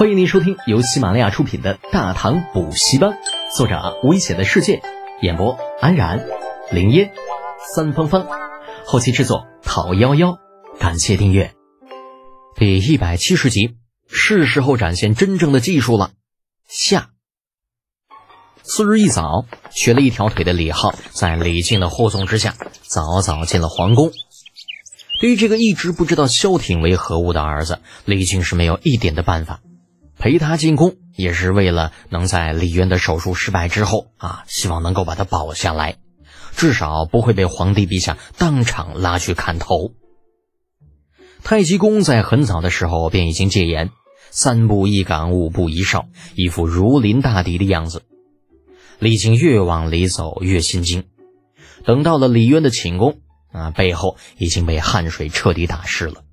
欢迎您收听由喜马拉雅出品的《大唐补习班》，作者危险的世界，演播安然、林烟、三芳芳，后期制作讨幺幺，感谢订阅。第一百七十集，是时候展现真正的技术了。下。次日一早，瘸了一条腿的李浩在李靖的护送之下，早早进了皇宫。对于这个一直不知道萧挺为何物的儿子，李靖是没有一点的办法。陪他进宫也是为了能在李渊的手术失败之后啊，希望能够把他保下来，至少不会被皇帝陛下当场拉去砍头。太极宫在很早的时候便已经戒严，三步一岗，五步一哨，一副如临大敌的样子。李靖越往里走越心惊，等到了李渊的寝宫啊，背后已经被汗水彻底打湿了。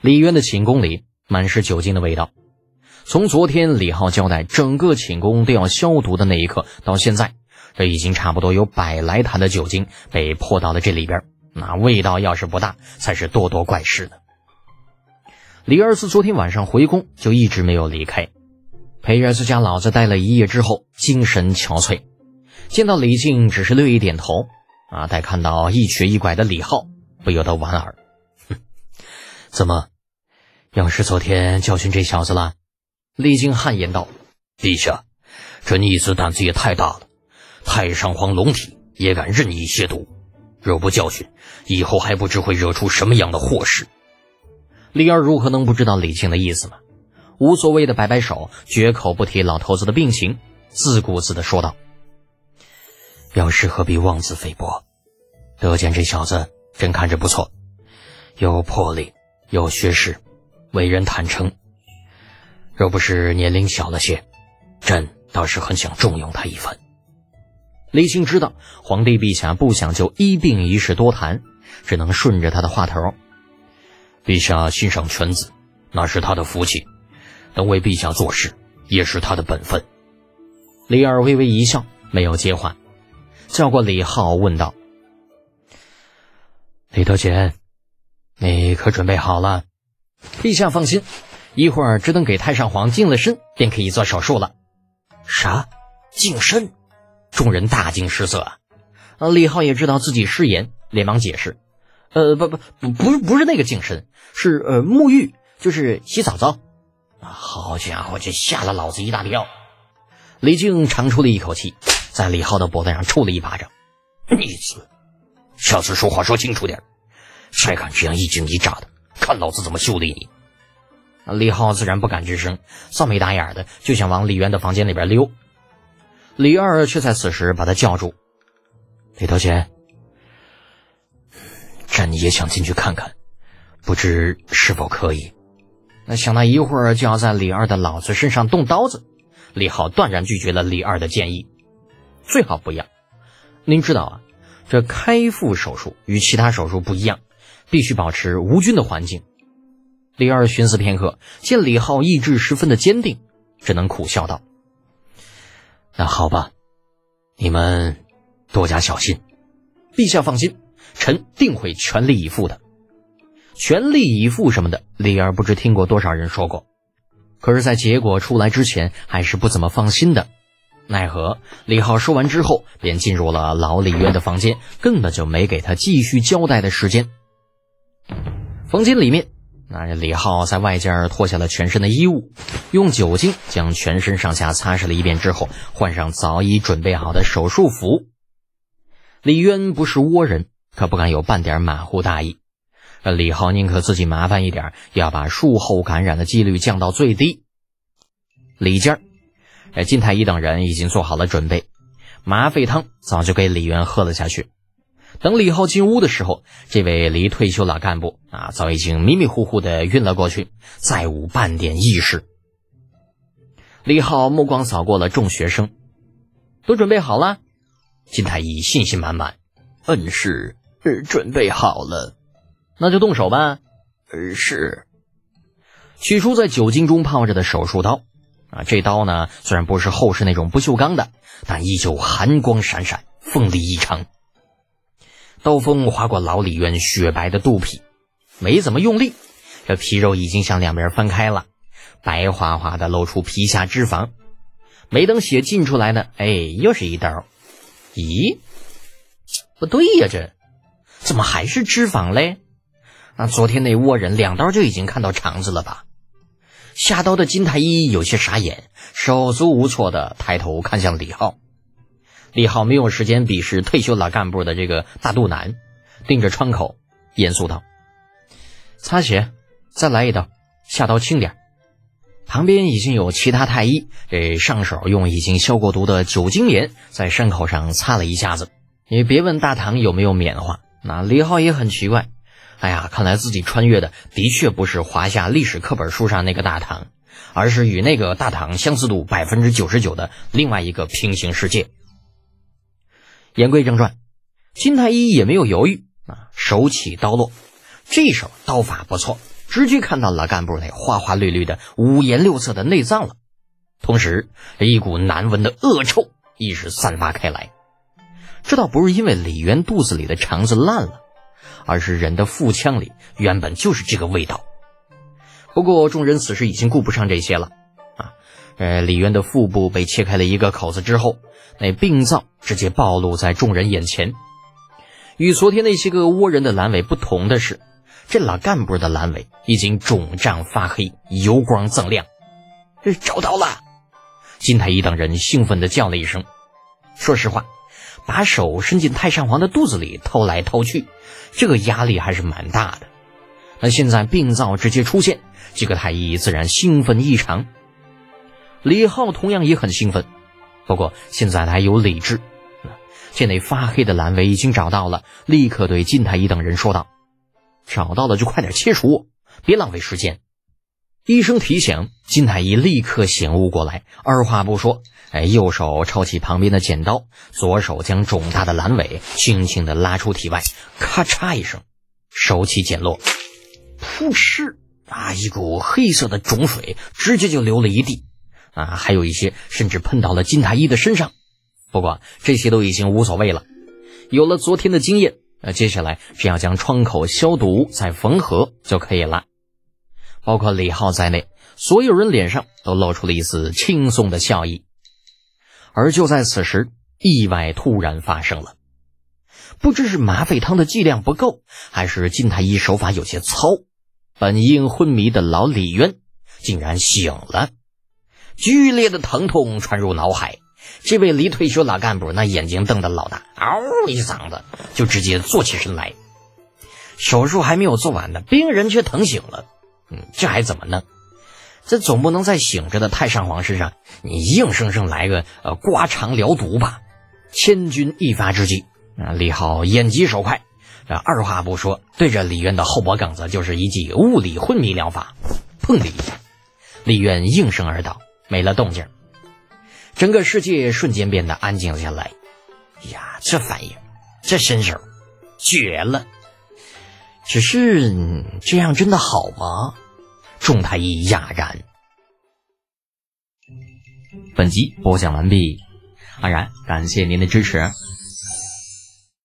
李渊的寝宫里满是酒精的味道。从昨天李浩交代整个寝宫都要消毒的那一刻到现在，这已经差不多有百来坛的酒精被泼到了这里边。那味道要是不大，才是咄咄怪事呢。李二四昨天晚上回宫就一直没有离开，陪儿子家老子待了一夜之后，精神憔悴。见到李靖，只是略一点头。啊，待看到一瘸一拐的李浩，不由得莞尔：“哼，怎么，要是昨天教训这小子了？”李靖汗颜道：“陛下，这逆子胆子也太大了，太上皇龙体也敢任意亵渎，若不教训，以后还不知会惹出什么样的祸事。”李二如何能不知道李靖的意思吗？无所谓的摆摆手，绝口不提老头子的病情，自顾自的说道：“表示何必妄自菲薄？得见这小子真看着不错，有魄力，有学识，为人坦诚。”若不是年龄小了些，朕倒是很想重用他一番。李靖知道皇帝陛下不想就一病一事多谈，只能顺着他的话头。陛下欣赏犬子，那是他的福气，能为陛下做事也是他的本分。李二微微一笑，没有接话，叫过李浩问道：“李德简，你可准备好了？”陛下放心。一会儿只等给太上皇净了身，便可以做手术了。啥？净身？众人大惊失色啊！李浩也知道自己失言，连忙解释：“呃，不不不，不是不是那个净身，是呃沐浴，就是洗澡澡。”好家伙，这吓了老子一大跳。李靖长出了一口气，在李浩的脖子上抽了一巴掌：“逆子，下次说话说清楚点，再敢这样一惊一乍的，看老子怎么修理你！”李浩自然不敢吱声，臊眉打眼的就想往李渊的房间里边溜。李二却在此时把他叫住：“李德贤，朕也想进去看看，不知是否可以？”那想到一会儿就要在李二的脑子身上动刀子，李浩断然拒绝了李二的建议：“最好不要。您知道啊，这开腹手术与其他手术不一样，必须保持无菌的环境。”李二寻思片刻，见李浩意志十分的坚定，只能苦笑道：“那好吧，你们多加小心。陛下放心，臣定会全力以赴的。全力以赴什么的，李二不知听过多少人说过，可是，在结果出来之前，还是不怎么放心的。奈何李浩说完之后，便进入了老李渊的房间，根本就没给他继续交代的时间。房间里面。那李浩在外间脱下了全身的衣物，用酒精将全身上下擦拭了一遍之后，换上早已准备好的手术服。李渊不是倭人，可不敢有半点马虎大意。李浩宁可自己麻烦一点，要把术后感染的几率降到最低。李家，哎，金太医等人已经做好了准备，麻沸汤早就给李渊喝了下去。等李浩进屋的时候，这位离退休老干部啊，早已经迷迷糊糊的晕了过去，再无半点意识。李浩目光扫过了众学生，都准备好了。金太医信心满满：“嗯，是，准备好了，那就动手吧。”“呃，是。”取出在酒精中泡着的手术刀啊，这刀呢，虽然不是后世那种不锈钢的，但依旧寒光闪闪，锋利异常。刀锋划过老李渊雪白的肚皮，没怎么用力，这皮肉已经向两边翻开了，白花花的露出皮下脂肪。没等血进出来呢，哎，又是一刀。咦，不对呀，这怎么还是脂肪嘞？那昨天那倭人两刀就已经看到肠子了吧？下刀的金太医有些傻眼，手足无措的抬头看向李浩。李浩没有时间鄙视退休老干部的这个大肚腩，盯着窗口，严肃道：“擦血，再来一刀，下刀轻点。”旁边已经有其他太医，这上手用已经消过毒的酒精棉在伤口上擦了一下子。你别问大唐有没有棉花，那李浩也很奇怪。哎呀，看来自己穿越的的确不是华夏历史课本书上那个大唐，而是与那个大唐相似度百分之九十九的另外一个平行世界。言归正传，金太医也没有犹豫啊，手起刀落，这手刀法不错。直接看到老干部那花花绿绿的五颜六色的内脏了，同时一股难闻的恶臭一时散发开来。这倒不是因为李渊肚子里的肠子烂了，而是人的腹腔里原本就是这个味道。不过众人此时已经顾不上这些了！呃，李渊的腹部被切开了一个口子之后，那病灶直接暴露在众人眼前。与昨天那些个倭人的阑尾不同的是。这老干部的阑尾已经肿胀发黑，油光锃亮。找到了！金太医等人兴奋地叫了一声。说实话，把手伸进太上皇的肚子里掏来掏去，这个压力还是蛮大的。那现在病灶直接出现，几个太医自然兴奋异常。李浩同样也很兴奋，不过现在他有理智。见那发黑的阑尾已经找到了，立刻对金太医等人说道。找到了就快点切除，别浪费时间。医生提醒，金太医立刻醒悟过来，二话不说，哎，右手抄起旁边的剪刀，左手将肿大的阑尾轻轻的拉出体外，咔嚓一声，手起剪落，噗嗤啊，一股黑色的肿水直接就流了一地，啊，还有一些甚至喷到了金太医的身上。不过这些都已经无所谓了，有了昨天的经验。那接下来只要将创口消毒再缝合就可以了。包括李浩在内，所有人脸上都露出了一丝轻松的笑意。而就在此时，意外突然发生了。不知是麻沸汤的剂量不够，还是金太医手法有些糙，本应昏迷的老李渊竟然醒了，剧烈的疼痛传入脑海。这位离退休老干部那眼睛瞪得老大，嗷一嗓子就直接坐起身来。手术还没有做完呢，病人却疼醒了。嗯，这还怎么弄？这总不能在醒着的太上皇身上，你硬生生来个呃刮肠疗毒吧？千钧一发之际，啊，李浩眼疾手快，啊二话不说，对着李渊的后脖梗子就是一记物理昏迷疗法。砰的一下，李渊应声而倒，没了动静。整个世界瞬间变得安静下来。呀，这反应，这身手，绝了！只是这样真的好吗？众太医哑然。本集播讲完毕，安然感谢您的支持。